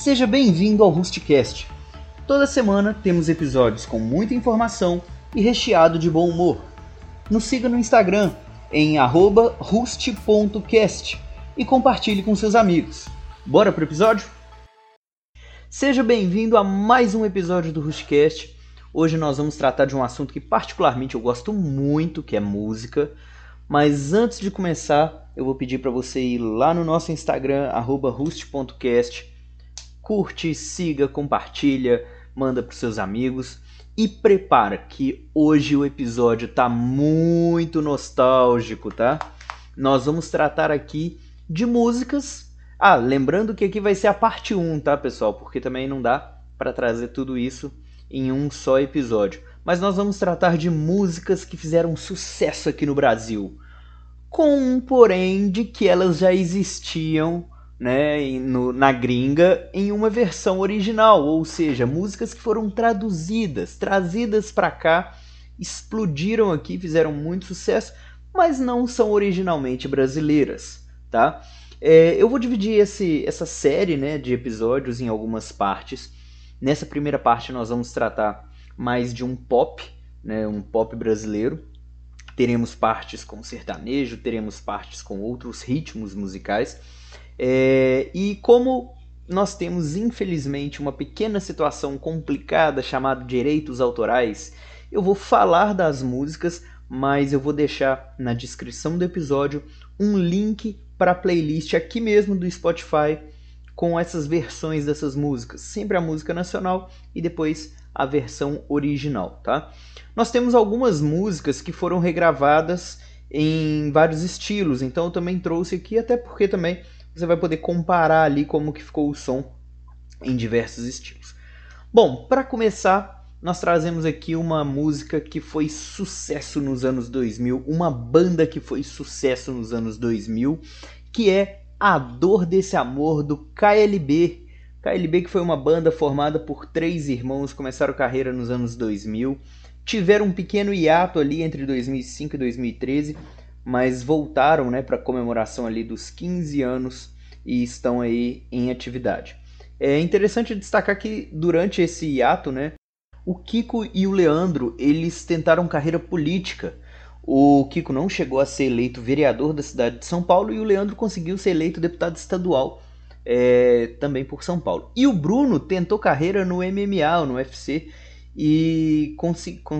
Seja bem-vindo ao Rustcast. Toda semana temos episódios com muita informação e recheado de bom humor. Nos siga no Instagram em rust.cast e compartilhe com seus amigos. Bora pro episódio? Seja bem-vindo a mais um episódio do Rustcast. Hoje nós vamos tratar de um assunto que particularmente eu gosto muito, que é música. Mas antes de começar, eu vou pedir para você ir lá no nosso Instagram @rust.cast, curte, siga, compartilha, manda para seus amigos e prepara que hoje o episódio tá muito nostálgico, tá? Nós vamos tratar aqui de músicas. Ah, lembrando que aqui vai ser a parte 1, tá, pessoal? Porque também não dá para trazer tudo isso em um só episódio. Mas nós vamos tratar de músicas que fizeram sucesso aqui no Brasil. Com um porém de que elas já existiam né, no, na gringa em uma versão original, ou seja, músicas que foram traduzidas, trazidas para cá, explodiram aqui, fizeram muito sucesso, mas não são originalmente brasileiras, tá? É, eu vou dividir esse, essa série né, de episódios em algumas partes. Nessa primeira parte nós vamos tratar mais de um pop, né, um pop brasileiro. Teremos partes com sertanejo, teremos partes com outros ritmos musicais. É, e como nós temos, infelizmente, uma pequena situação complicada chamada direitos autorais, eu vou falar das músicas, mas eu vou deixar na descrição do episódio um link para a playlist aqui mesmo do Spotify com essas versões dessas músicas, sempre a música nacional e depois a versão original, tá? Nós temos algumas músicas que foram regravadas em vários estilos, então eu também trouxe aqui até porque também você vai poder comparar ali como que ficou o som em diversos estilos. Bom, para começar, nós trazemos aqui uma música que foi sucesso nos anos 2000, uma banda que foi sucesso nos anos 2000, que é A Dor Desse Amor do KLB. KLB que foi uma banda formada por três irmãos, começaram carreira nos anos 2000, tiveram um pequeno hiato ali entre 2005 e 2013, mas voltaram né, para a comemoração ali dos 15 anos e estão aí em atividade. É interessante destacar que durante esse hiato, né, o Kiko e o Leandro eles tentaram carreira política. O Kiko não chegou a ser eleito vereador da cidade de São Paulo e o Leandro conseguiu ser eleito deputado estadual é, também por São Paulo. E o Bruno tentou carreira no MMA, no UFC, e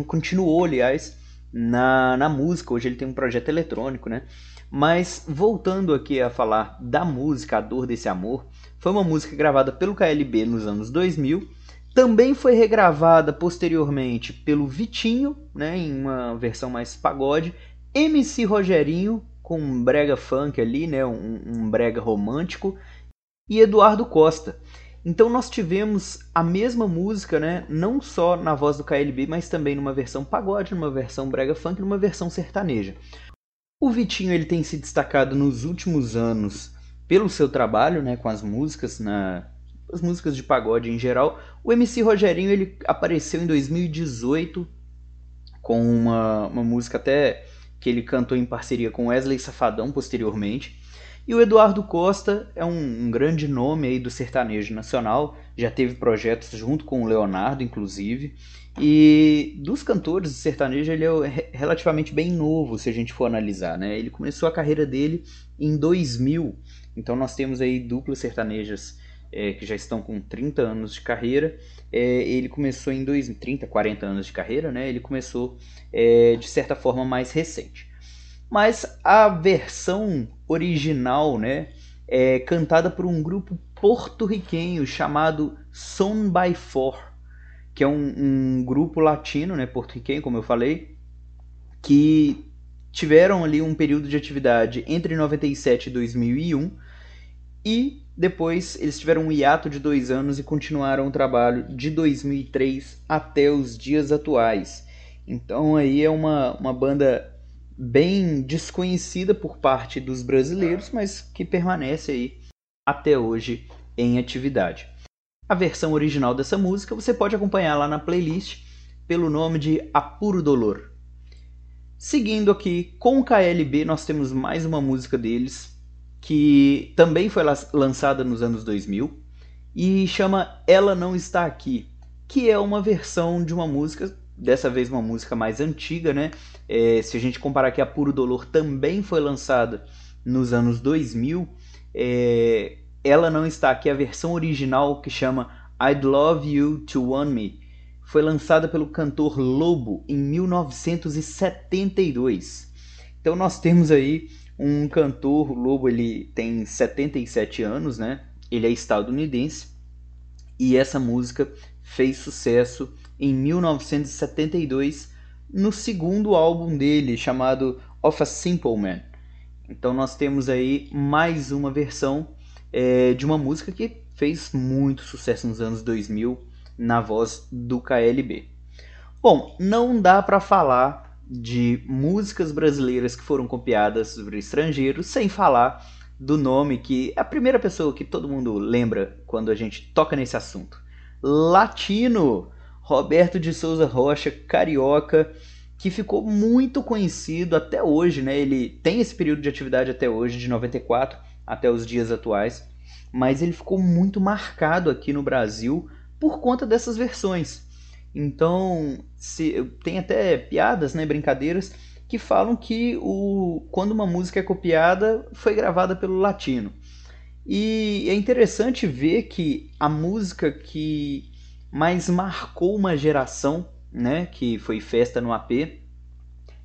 continuou, aliás, na, na música. Hoje ele tem um projeto eletrônico, né? Mas voltando aqui a falar da música A Dor Desse Amor, foi uma música gravada pelo KLB nos anos 2000. Também foi regravada posteriormente pelo Vitinho, né, em uma versão mais pagode. MC Rogerinho, com um brega funk ali, né, um, um brega romântico. E Eduardo Costa. Então nós tivemos a mesma música, né? Não só na voz do KLB, mas também numa versão pagode, numa versão brega funk, numa versão sertaneja. O Vitinho ele tem se destacado nos últimos anos pelo seu trabalho, né, com as músicas na as músicas de pagode em geral. O MC Rogerinho ele apareceu em 2018 com uma, uma música até que ele cantou em parceria com Wesley Safadão posteriormente. E o Eduardo Costa é um, um, grande nome aí do sertanejo nacional, já teve projetos junto com o Leonardo, inclusive. E dos cantores de sertanejo, ele é relativamente bem novo, se a gente for analisar, né? Ele começou a carreira dele em 2000, então nós temos aí duplas sertanejas é, que já estão com 30 anos de carreira. É, ele começou em 2000, 30, 40 anos de carreira, né? Ele começou é, de certa forma mais recente. Mas a versão original, né, é cantada por um grupo porto-riquenho chamado Son by Four, que é um, um grupo latino, né, porto-riquenho, como eu falei, que tiveram ali um período de atividade entre 97 e 2001 e depois eles tiveram um hiato de dois anos e continuaram o trabalho de 2003 até os dias atuais. Então aí é uma, uma banda bem desconhecida por parte dos brasileiros, mas que permanece aí até hoje em atividade. A versão original dessa música você pode acompanhar lá na playlist pelo nome de Apuro Dolor. Seguindo aqui com o KLB, nós temos mais uma música deles que também foi lançada nos anos 2000 e chama Ela Não Está Aqui, que é uma versão de uma música, dessa vez uma música mais antiga, né? É, se a gente comparar que a Puro Dolor também foi lançada nos anos 2000, é, ela não está aqui, a versão original que chama I'd Love You to Want Me, foi lançada pelo cantor Lobo em 1972. Então nós temos aí um cantor, o Lobo ele tem 77 anos, né? Ele é estadunidense e essa música fez sucesso em 1972 no segundo álbum dele chamado Of a Simple Man. Então nós temos aí mais uma versão é, de uma música que fez muito sucesso nos anos 2000 na voz do KLB. Bom, não dá para falar de músicas brasileiras que foram copiadas por estrangeiros sem falar do nome que é a primeira pessoa que todo mundo lembra quando a gente toca nesse assunto. Latino, Roberto de Souza Rocha, carioca, que ficou muito conhecido até hoje, né? Ele tem esse período de atividade até hoje, de 94 até os dias atuais, mas ele ficou muito marcado aqui no Brasil por conta dessas versões. Então, se, tem até piadas, né, brincadeiras, que falam que o, quando uma música é copiada, foi gravada pelo latino. E é interessante ver que a música que mais marcou uma geração, né, que foi Festa no AP,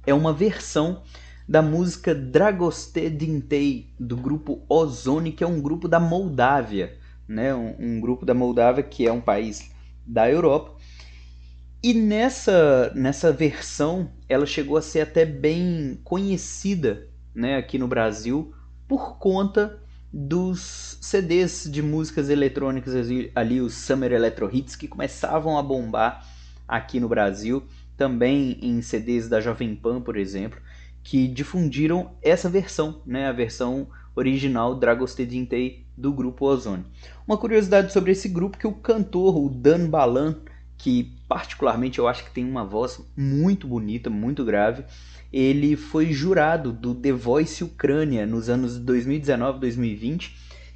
é uma versão da música Dragoste Dintei, do grupo Ozone, que é um grupo da Moldávia, né? Um, um, grupo da Moldávia que é um país da Europa. E nessa, nessa versão, ela chegou a ser até bem conhecida né, aqui no Brasil por conta dos CDs de músicas eletrônicas ali, os Summer Electro Hits, que começavam a bombar aqui no Brasil, também em CDs da Jovem Pan, por exemplo que difundiram essa versão, né, a versão original Dragostedintei do grupo Ozone. Uma curiosidade sobre esse grupo que o cantor, o Dan Balan, que particularmente eu acho que tem uma voz muito bonita, muito grave, ele foi jurado do The Voice Ucrânia nos anos 2019 2020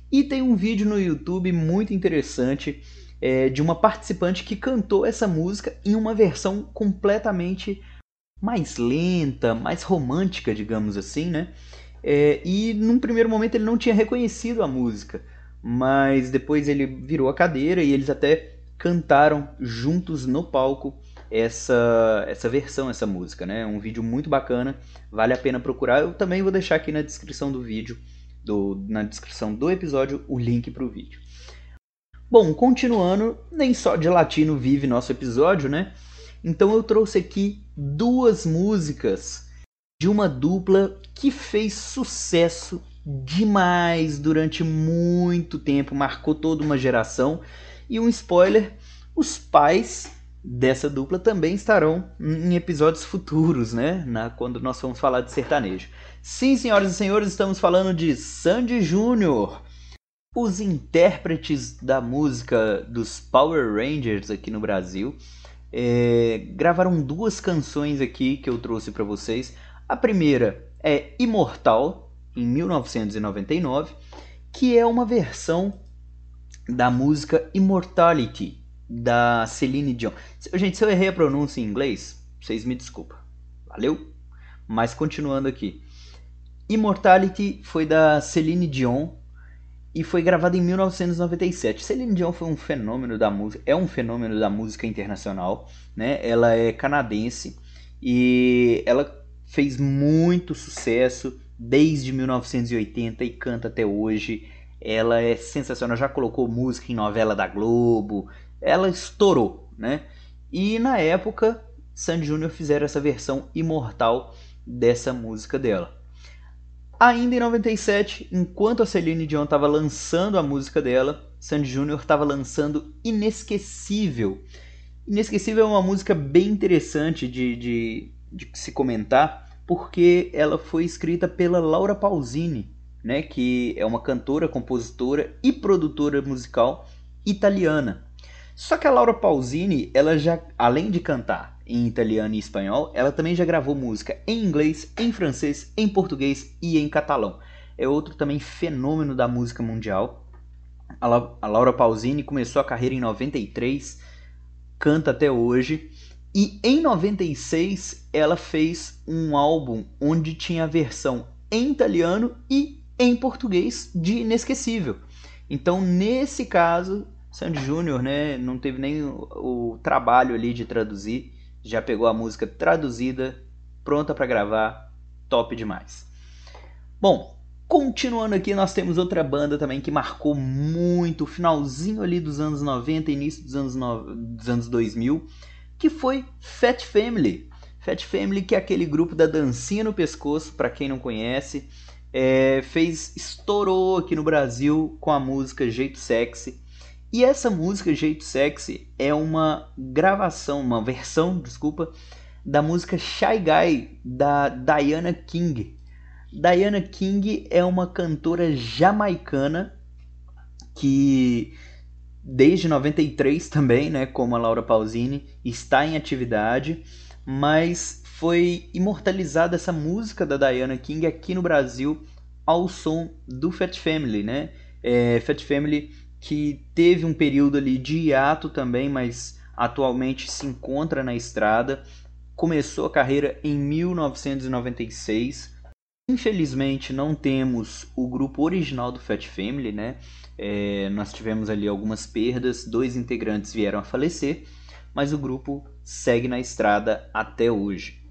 e tem um vídeo no YouTube muito interessante é, de uma participante que cantou essa música em uma versão completamente mais lenta, mais romântica, digamos assim, né? É, e num primeiro momento ele não tinha reconhecido a música, mas depois ele virou a cadeira e eles até cantaram juntos no palco essa, essa versão, essa música, né? Um vídeo muito bacana, vale a pena procurar. Eu também vou deixar aqui na descrição do vídeo, do, na descrição do episódio, o link para o vídeo. Bom, continuando, nem só de latino vive nosso episódio, né? Então eu trouxe aqui duas músicas de uma dupla que fez sucesso demais durante muito tempo, marcou toda uma geração. E um spoiler: os pais dessa dupla também estarão em episódios futuros, né? Na, quando nós vamos falar de sertanejo. Sim, senhoras e senhores, estamos falando de Sandy Júnior. Os intérpretes da música dos Power Rangers aqui no Brasil é, gravaram duas canções aqui que eu trouxe para vocês. A primeira é Imortal, em 1999, que é uma versão da música Immortality, da Celine Dion. Gente, se eu errei a pronúncia em inglês, vocês me desculpem. Valeu? Mas continuando aqui. Immortality foi da Celine Dion e foi gravada em 1997. Celine Dion foi um fenômeno da música, é um fenômeno da música internacional, né? Ela é canadense e ela fez muito sucesso desde 1980 e canta até hoje. Ela é sensacional, já colocou música em novela da Globo. Ela estourou, né? E na época, Sandy Júnior fizeram essa versão imortal dessa música dela. Ainda em 97, enquanto a Celine Dion estava lançando a música dela, Sandy Júnior estava lançando Inesquecível. Inesquecível é uma música bem interessante de, de, de se comentar, porque ela foi escrita pela Laura Pausini, né, que é uma cantora, compositora e produtora musical italiana. Só que a Laura Pausini, ela já, além de cantar em italiano e espanhol, ela também já gravou música em inglês, em francês, em português e em catalão. É outro também fenômeno da música mundial. A Laura Pausini começou a carreira em 93, canta até hoje. E em 96 ela fez um álbum onde tinha a versão em italiano e em português de Inesquecível. Então, nesse caso, Sandy Júnior né, não teve nem o, o, trabalho ali de traduzir, já pegou a música traduzida, pronta para gravar, top demais. Bom, continuando aqui, nós temos outra banda também que marcou muito o finalzinho ali dos anos 90, início dos anos, no... dos anos 2000, que foi Fat Family. Fat Family, que é aquele grupo da dancinha no pescoço, para quem não conhece, é, fez estourou aqui no Brasil com a música Jeito Sexy. E essa música Jeito Sexy é uma gravação, uma versão, desculpa, da música Shy Guy da Diana King. Diana King é uma cantora jamaicana que desde 93 também, né, como a Laura Pausini, está em atividade, mas foi imortalizada essa música da Diana King aqui no Brasil ao som do Fat Family, né? É, Fat Family que teve um período ali de hiato também, mas atualmente se encontra na estrada. Começou a carreira em 1996. Infelizmente não temos o grupo original do Fat Family, né? É, nós tivemos ali algumas perdas, dois integrantes vieram a falecer, mas o grupo segue na estrada até hoje.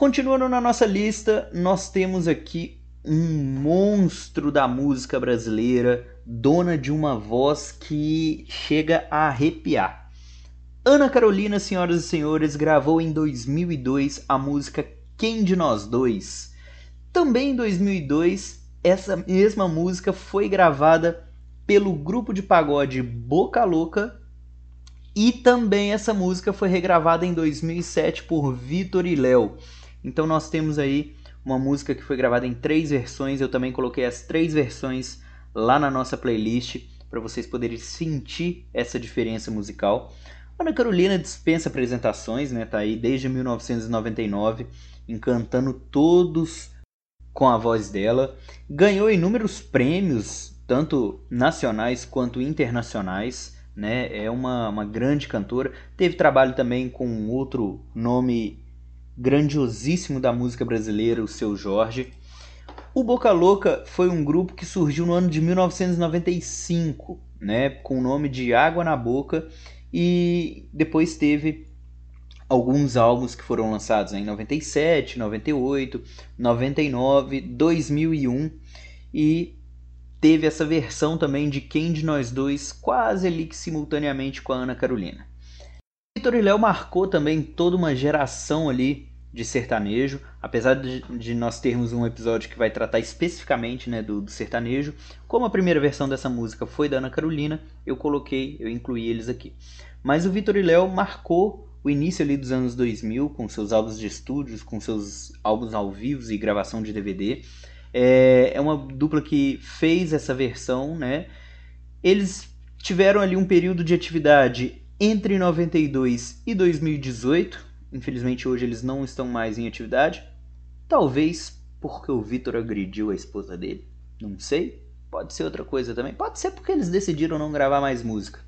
Continuando na nossa lista, nós temos aqui um monstro da música brasileira, dona de uma voz que chega a arrepiar. Ana Carolina, senhoras e senhores, gravou em 2002 a música Quem de Nós Dois. Também em 2002, essa mesma música foi gravada pelo grupo de pagode Boca Louca e também essa música foi regravada em 2007 por Vitor e Léo. Então nós temos aí uma música que foi gravada em três versões. Eu também coloquei as três versões lá na nossa playlist para vocês poderem sentir essa diferença musical. Ana Carolina dispensa apresentações, né? Tá aí desde 1999, encantando todos com a voz dela. Ganhou inúmeros prêmios, tanto nacionais quanto internacionais. Né? É uma, uma grande cantora. Teve trabalho também com outro nome grandiosíssimo da música brasileira, o Seu Jorge. O Boca Louca foi um grupo que surgiu no ano de 1995, né, com o nome de Água na Boca, e depois teve alguns álbuns que foram lançados em 97, 98, 99, 2001 e teve essa versão também de Quem de Nós Dois quase ali que simultaneamente com a Ana Carolina. Vitor e Léo marcou também toda uma geração ali de sertanejo, apesar de, de, nós termos um episódio que vai tratar especificamente né, do, do, sertanejo, como a primeira versão dessa música foi da Ana Carolina, eu coloquei, eu incluí eles aqui. Mas o Vitor e Léo marcou o início ali dos anos 2000 com seus álbuns de estúdios, com seus álbuns ao vivo e gravação de DVD. É, é uma dupla que fez essa versão, né? Eles tiveram ali um período de atividade entre 92 e 2018, Infelizmente hoje eles não estão mais em atividade. Talvez porque o Vitor agrediu a esposa dele. Não sei. Pode ser outra coisa também. Pode ser porque eles decidiram não gravar mais música.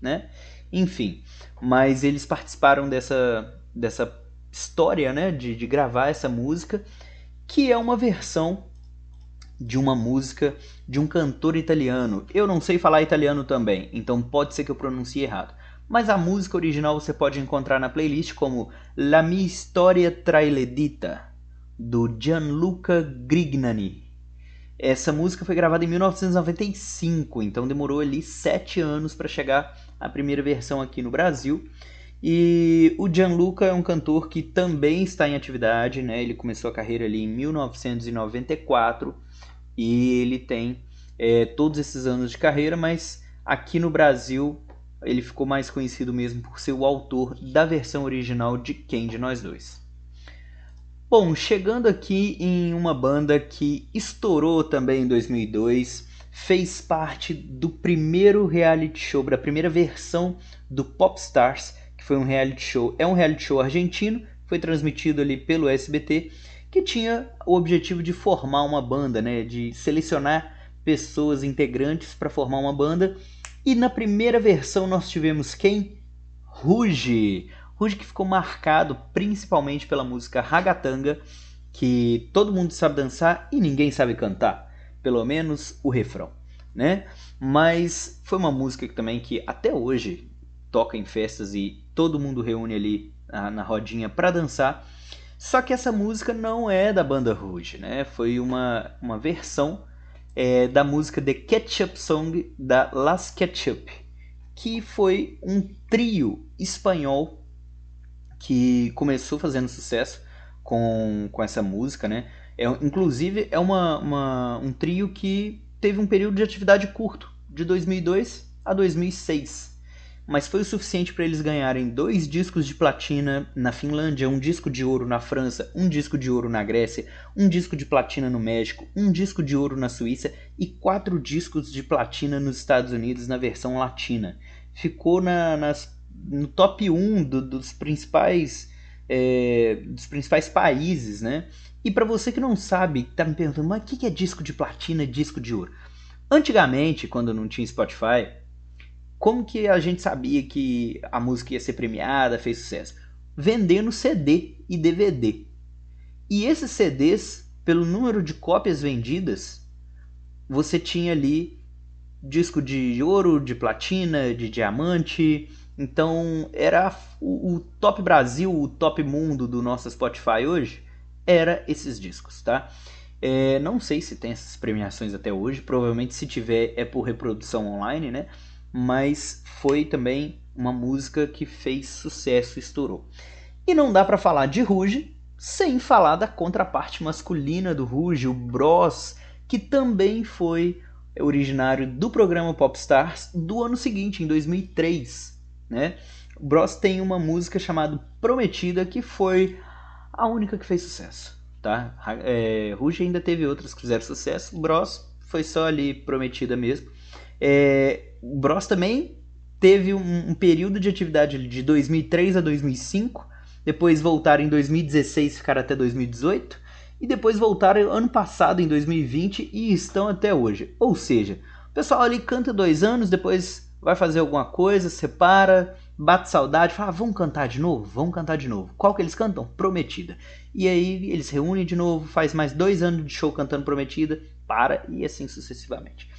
Né? Enfim. Mas eles participaram dessa, dessa história né? de, de gravar essa música. Que é uma versão de uma música de um cantor italiano. Eu não sei falar italiano também, então pode ser que eu pronuncie errado mas a música original você pode encontrar na playlist como La mia storia tra le dita, do Gianluca Grignani. Essa música foi gravada em 1995, então demorou ali sete anos para chegar a primeira versão aqui no Brasil. E o Gianluca é um cantor que também está em atividade, né? Ele começou a carreira ali em 1994 e ele tem é, todos esses anos de carreira, mas aqui no Brasil ele ficou mais conhecido mesmo por ser o autor da versão original de Quem de Nós Dois. Bom, chegando aqui em uma banda que estourou também em 2002, fez parte do primeiro reality show, da primeira versão do Popstars, que foi um reality show, é um reality show argentino, foi transmitido ali pelo SBT, que tinha o objetivo de formar uma banda, né, de selecionar pessoas integrantes para formar uma banda. E na primeira versão nós tivemos quem? Ruge. Ruge que ficou marcado principalmente pela música Ragatanga, que todo mundo sabe dançar e ninguém sabe cantar, pelo menos o refrão, né? Mas foi uma música que também que até hoje toca em festas e todo mundo reúne ali na, na rodinha para dançar. Só que essa música não é da banda Rouge, né? Foi uma, uma versão é, da música The Ketchup Song da Las Ketchup, que foi um trio espanhol que começou fazendo sucesso com, com essa música, né? É, inclusive é uma, uma, um trio que teve um período de atividade curto, de 2002 a 2006 mas foi o suficiente para eles ganharem dois discos de platina na Finlândia, um disco de ouro na França, um disco de ouro na Grécia, um disco de platina no México, um disco de ouro na Suíça e quatro discos de platina nos Estados Unidos na versão latina. Ficou na, nas, no top 1 do, dos principais é, dos principais países, né? E para você que não sabe, tá me perguntando, mas o que é disco de platina e disco de ouro? Antigamente, quando não tinha Spotify, como que a gente sabia que a música ia ser premiada, fez sucesso? Vendendo CD e DVD. E esses CDs, pelo número de cópias vendidas, você tinha ali disco de ouro, de platina, de diamante. Então era o, o top Brasil, o top mundo do nosso Spotify hoje, era esses discos, tá? É, não sei se tem essas premiações até hoje, provavelmente se tiver é por reprodução online, né? Mas foi também uma música que fez sucesso, estourou. E não dá para falar de Ruge sem falar da contraparte masculina do Ruge, o Bros, que também foi originário do programa Popstars do ano seguinte, em 2003, né? O Bros tem uma música chamada Prometida que foi a única que fez sucesso, tá? É, Ruge ainda teve outras que fizeram sucesso, Bros foi só ali Prometida mesmo. É, o Bros também teve um, um, período de atividade de 2003 a 2005, depois voltaram em 2016 ficaram até 2018, e depois voltaram ano passado, em 2020, e estão até hoje. Ou seja, o pessoal ali canta dois anos, depois vai fazer alguma coisa, separa, bate saudade, fala, ah, vamos cantar de novo? Vamos cantar de novo. Qual que eles cantam? Prometida. E aí eles reúnem de novo, faz mais dois anos de show cantando Prometida, para, e assim sucessivamente.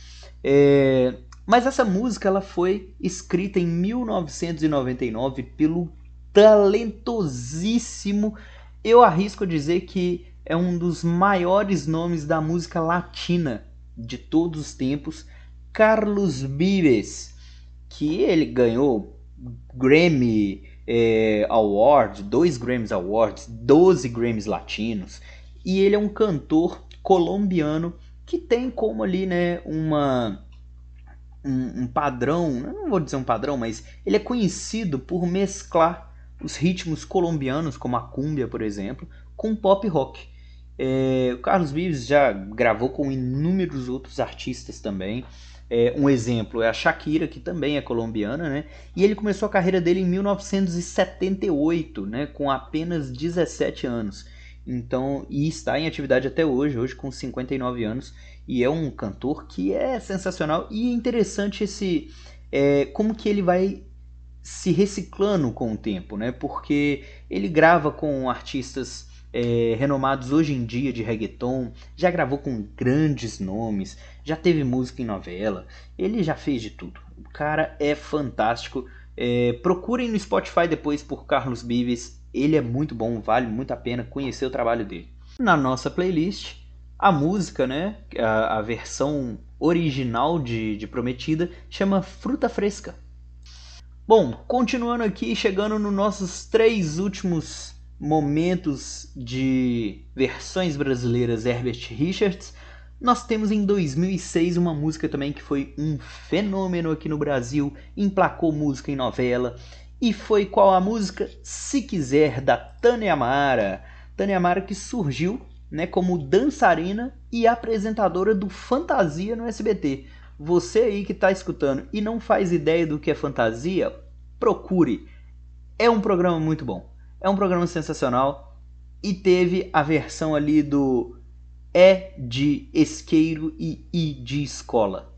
É, mas essa música ela foi escrita em 1999 pelo talentosíssimo, eu arrisco dizer que é um dos maiores nomes da música latina de todos os tempos, Carlos Vives, que ele ganhou Grammy é, Award, dois Grammys Awards, 12 Grammys latinos, e ele é um cantor colombiano que tem como ali, né, uma um, um padrão, não vou dizer um padrão, mas ele é conhecido por mesclar os ritmos colombianos, como a cumbia, por exemplo, com pop rock. É, o Carlos Vives já gravou com inúmeros outros artistas também. É, um exemplo é a Shakira, que também é colombiana, né? E ele começou a carreira dele em 1978, né? Com apenas 17 anos. Então, e está em atividade até hoje, hoje com 59 anos, e é um cantor que é sensacional e é interessante esse é, como que ele vai se reciclando com o tempo, né? Porque ele grava com artistas é, renomados hoje em dia de reggaeton, já gravou com grandes nomes, já teve música em novela, ele já fez de tudo. O cara é fantástico. É, procurem no Spotify depois por Carlos Bives ele é muito bom, vale muito a pena conhecer o trabalho dele. Na nossa playlist, a música, né, a, a versão original de, de Prometida, chama Fruta Fresca. Bom, continuando aqui, chegando nos nossos três últimos momentos de versões brasileiras Herbert Richards, nós temos em 2006 uma música também que foi um fenômeno aqui no Brasil, emplacou música em novela, e foi qual a música? Se Quiser, da Tânia Amara. Tânia Amara que surgiu né, como dançarina e apresentadora do Fantasia no SBT. Você aí que está escutando e não faz ideia do que é fantasia, procure. É um programa muito bom. É um programa sensacional e teve a versão ali do é de isqueiro e I de escola.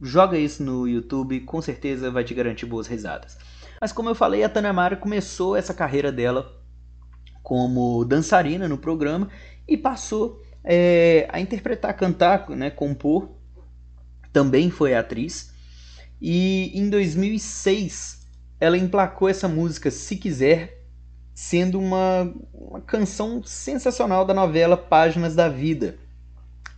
Joga isso no YouTube, com certeza vai te garantir boas risadas. Mas como eu falei, a Tânia Mara começou essa carreira dela como dançarina no programa e passou é, a interpretar, cantar, né, compor. Também foi atriz. E em 2006 ela emplacou essa música Se Quiser, sendo uma, uma canção sensacional da novela Páginas da Vida.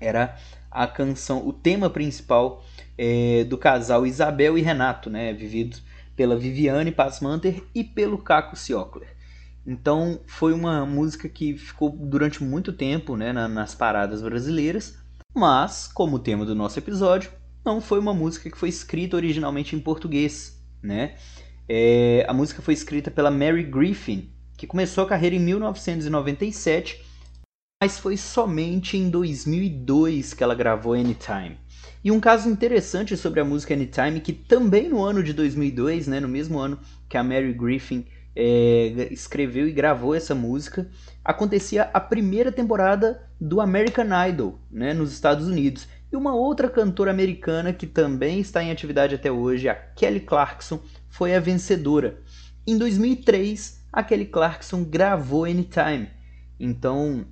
Era a canção, o tema principal é, do casal Isabel e Renato, né, vividos pela Viviane Passmanter e pelo Caco Ciocler. Então foi uma música que ficou durante muito tempo né, na, nas paradas brasileiras, mas, como tema do nosso episódio, não foi uma música que foi escrita originalmente em português. Né? É, a música foi escrita pela Mary Griffin, que começou a carreira em 1997, mas foi somente em 2002 que ela gravou Anytime. E um caso interessante sobre a música Anytime, que também no ano de 2002, né, no mesmo ano que a Mary Griffin é, escreveu e gravou essa música, acontecia a primeira temporada do American Idol, né, nos Estados Unidos. E uma outra cantora americana que também está em atividade até hoje, a Kelly Clarkson, foi a vencedora. Em 2003, a Kelly Clarkson gravou Anytime. Então,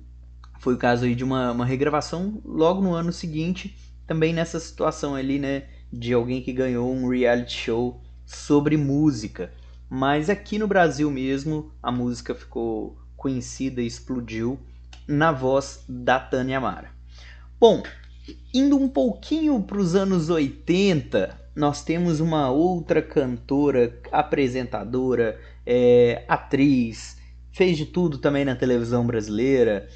foi o caso aí de uma, uma regravação logo no ano seguinte, também nessa situação ali, né, de alguém que ganhou um reality show sobre música. Mas aqui no Brasil mesmo, a música ficou conhecida e explodiu na voz da Tânia Mara. Bom, indo um pouquinho para os anos 80, nós temos uma outra cantora, apresentadora, é, atriz, fez de tudo também na televisão brasileira.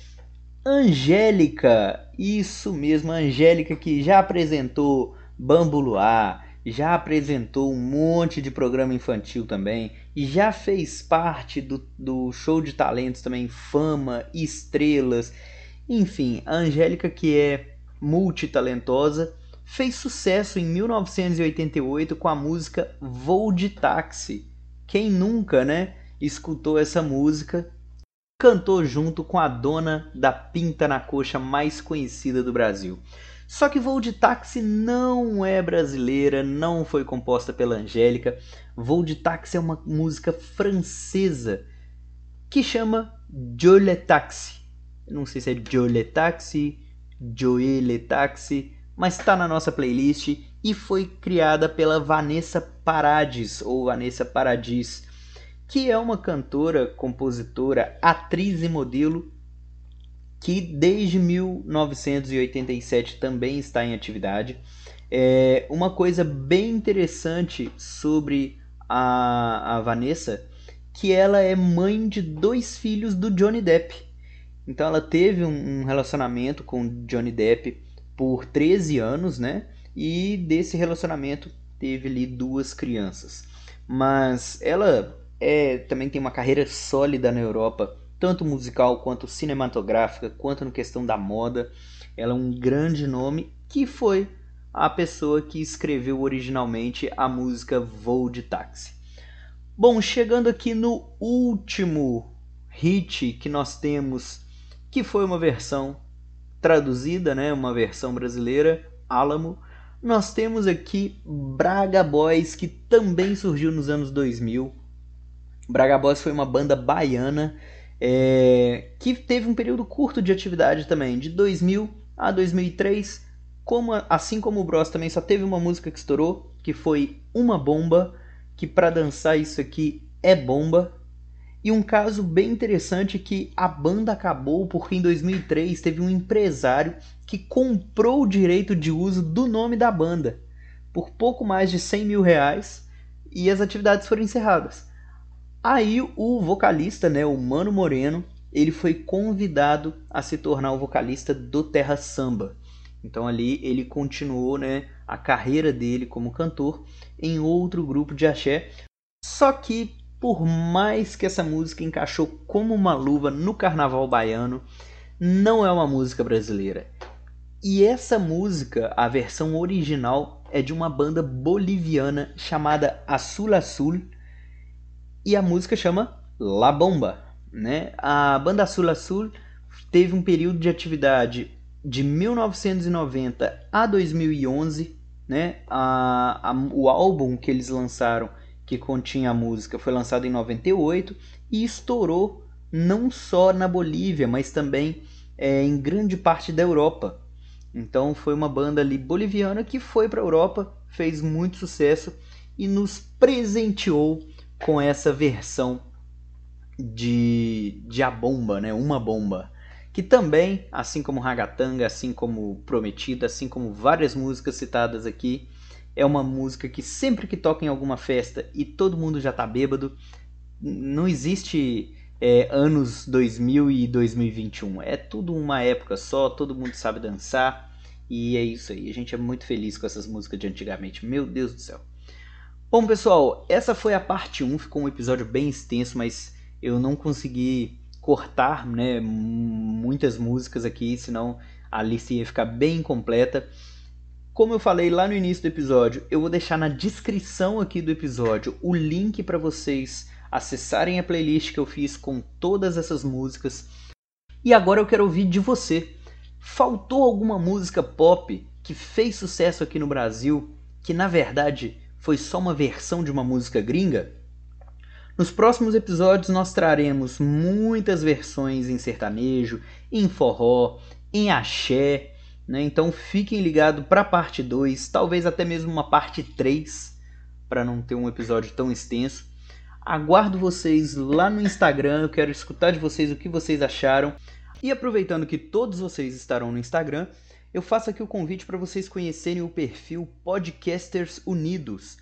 Angélica, isso mesmo, Angélica que já apresentou Bambu Luar, já apresentou um monte de programa infantil também e já fez parte do, do show de talentos também, Fama, Estrelas. Enfim, a Angélica, que é multitalentosa, fez sucesso em 1988 com a música Voo de Táxi. Quem nunca, né, escutou essa música? Cantou junto com a dona da pinta na coxa mais conhecida do Brasil. Só que Voo de Táxi não é brasileira, não foi composta pela Angélica. Voo de Táxi é uma música francesa que chama Jolie Taxi. Não sei se é Jolie Taxi, Jolie Taxi, mas está na nossa playlist e foi criada pela Vanessa Paradis ou Vanessa Paradis, que é uma cantora, compositora, atriz e modelo que desde 1987 também está em atividade. É uma coisa bem interessante sobre a, a Vanessa, que ela é mãe de dois filhos do Johnny Depp. Então ela teve um relacionamento com Johnny Depp por 13 anos, né? E desse relacionamento teve ali duas crianças. Mas ela é, também tem uma carreira sólida na Europa tanto musical quanto cinematográfica, quanto no questão da moda. Ela é um grande nome que foi a pessoa que escreveu originalmente a música Voo de Táxi. Bom, chegando aqui no último hit que nós temos, que foi uma versão traduzida, né, uma versão brasileira, Álamo, nós temos aqui Braga Boys, que também surgiu nos anos 2000. Braga Boys foi uma banda baiana é, que teve um período curto de atividade também, de 2000 a 2003. Como, assim como o Bros também só teve uma música que estourou, que foi Uma Bomba, que para dançar isso aqui é bomba. E um caso bem interessante é que a banda acabou porque em 2003 teve um empresário que comprou o direito de uso do nome da banda por pouco mais de 100 mil reais e as atividades foram encerradas. Aí o vocalista, né, o Mano Moreno, ele foi convidado a se tornar o vocalista do Terra Samba. Então ali ele continuou, né, a carreira dele como cantor em outro grupo de axé. Só que por mais que essa música encaixou como uma luva no carnaval baiano, não é uma música brasileira. E essa música, a versão original, é de uma banda boliviana chamada Azul Azul e a música chama La Bomba. Né? A banda Sul Sul teve um período de atividade de 1990 a 2011, né? A, a, o álbum que eles lançaram que continha a música foi lançado em 98 e estourou não só na Bolívia, mas também é, em grande parte da Europa. Então foi uma banda ali boliviana que foi para a Europa, fez muito sucesso e nos presenteou com essa versão de, de A Bomba, né? Uma Bomba. Que também, assim como Ragatanga, assim como Prometida, assim como várias músicas citadas aqui, é uma música que sempre que toca em alguma festa e todo mundo já tá bêbado, não existe é, anos 2000 e 2021. É tudo uma época só, todo mundo sabe dançar e é isso aí. A gente é muito feliz com essas músicas de antigamente. Meu Deus do céu. Bom, pessoal, essa foi a parte 1. Ficou um episódio bem extenso, mas eu não consegui cortar né, muitas músicas aqui, senão a lista ia ficar bem incompleta. Como eu falei lá no início do episódio, eu vou deixar na descrição aqui do episódio o link para vocês acessarem a playlist que eu fiz com todas essas músicas. E agora eu quero ouvir de você. Faltou alguma música pop que fez sucesso aqui no Brasil, que na verdade foi só uma versão de uma música gringa? Nos próximos episódios nós traremos muitas versões em sertanejo, em forró, em axé, né? Então fiquem ligados para a parte 2, talvez até mesmo uma parte 3, para não ter um episódio tão extenso. Aguardo vocês lá no Instagram, eu quero escutar de vocês o que vocês acharam. E aproveitando que todos vocês estarão no Instagram, eu faço aqui o convite para vocês conhecerem o perfil Podcasters Unidos.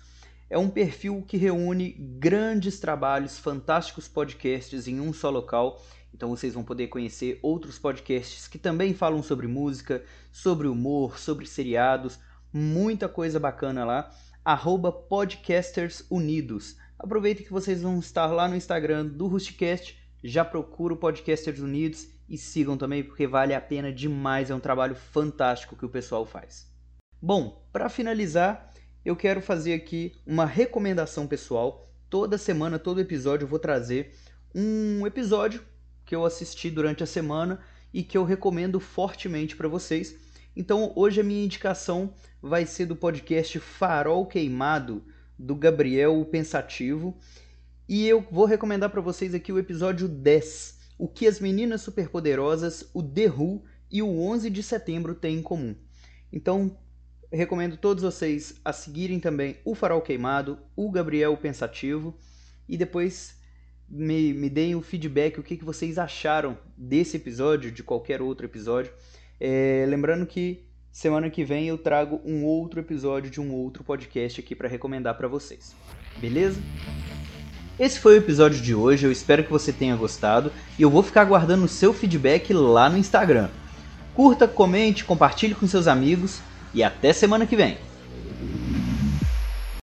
É um perfil que reúne grandes trabalhos, fantásticos podcasts em um só local. Então vocês vão poder conhecer outros podcasts que também falam sobre música, sobre humor, sobre seriados, muita coisa bacana lá. Arroba Podcasters Unidos. Aproveita que vocês vão estar lá no Instagram do Rusticast, já procura o Podcasters Unidos e sigam também porque vale a pena demais, é um trabalho fantástico que o pessoal faz. Bom, para finalizar, eu quero fazer aqui uma recomendação pessoal. Toda semana, todo episódio eu vou trazer um episódio que eu assisti durante a semana e que eu recomendo fortemente para vocês. Então, hoje a minha indicação vai ser do podcast Farol Queimado do Gabriel Pensativo. E eu vou recomendar para vocês aqui o episódio 10, o que as meninas superpoderosas, o The Who e o 11 de setembro têm em comum. Então, recomendo todos vocês a seguirem também o Farol Queimado, o Gabriel Pensativo e depois me, me deem o feedback, o que, que vocês acharam desse episódio, de qualquer outro episódio. É, lembrando que Semana que vem eu trago um outro episódio de um outro podcast aqui para recomendar para vocês. Beleza? Esse foi o episódio de hoje, eu espero que você tenha gostado e eu vou ficar aguardando o seu feedback lá no Instagram. Curta, comente, compartilhe com seus amigos e até semana que vem.